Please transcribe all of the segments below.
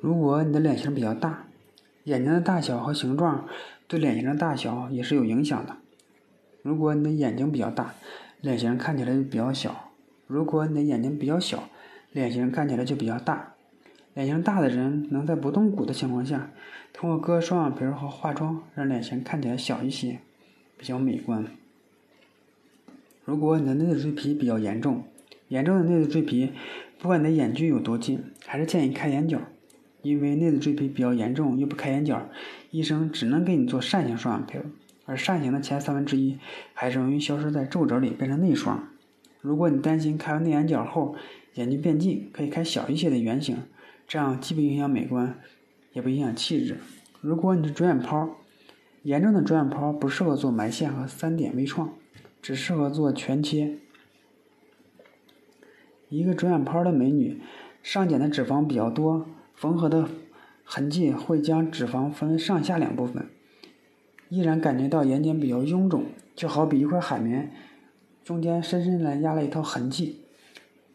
如果你的脸型比较大，眼睛的大小和形状对脸型的大小也是有影响的。如果你的眼睛比较大，脸型看起来就比较小；如果你的眼睛比较小，脸型看起来就比较大。脸型大的人能在不动骨的情况下，通过割双眼皮和化妆，让脸型看起来小一些，比较美观。如果你的内眦赘皮比较严重，严重的内眦赘皮，不管你的眼距有多近，还是建议开眼角。因为内眦赘皮比较严重又不开眼角，医生只能给你做扇形双眼皮，而扇形的前三分之一还是容易消失在皱褶里变成内双。如果你担心开完内眼角后眼睛变近，可以开小一些的圆形。这样既不影响美观，也不影响气质。如果你是肿眼泡，严重的肿眼泡不适合做埋线和三点微创，只适合做全切。一个肿眼泡的美女，上睑的脂肪比较多，缝合的痕迹会将脂肪分为上下两部分，依然感觉到眼睑比较臃肿，就好比一块海绵中间深深的压了一套痕迹，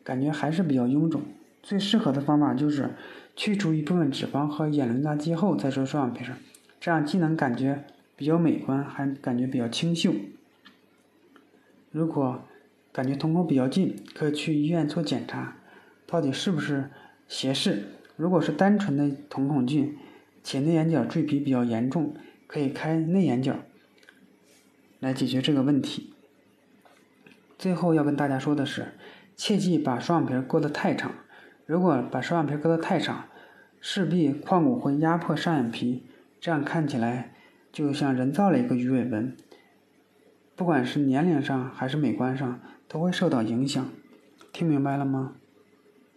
感觉还是比较臃肿。最适合的方法就是去除一部分脂肪和眼轮匝肌后再做双眼皮儿，这样既能感觉比较美观，还感觉比较清秀。如果感觉瞳孔比较近，可以去医院做检查，到底是不是斜视。如果是单纯的瞳孔近且内眼角赘皮比较严重，可以开内眼角来解决这个问题。最后要跟大家说的是，切记把双眼皮割得太长。如果把双眼皮割得太长，势必眶骨会压迫上眼皮，这样看起来就像人造了一个鱼尾纹。不管是年龄上还是美观上，都会受到影响。听明白了吗？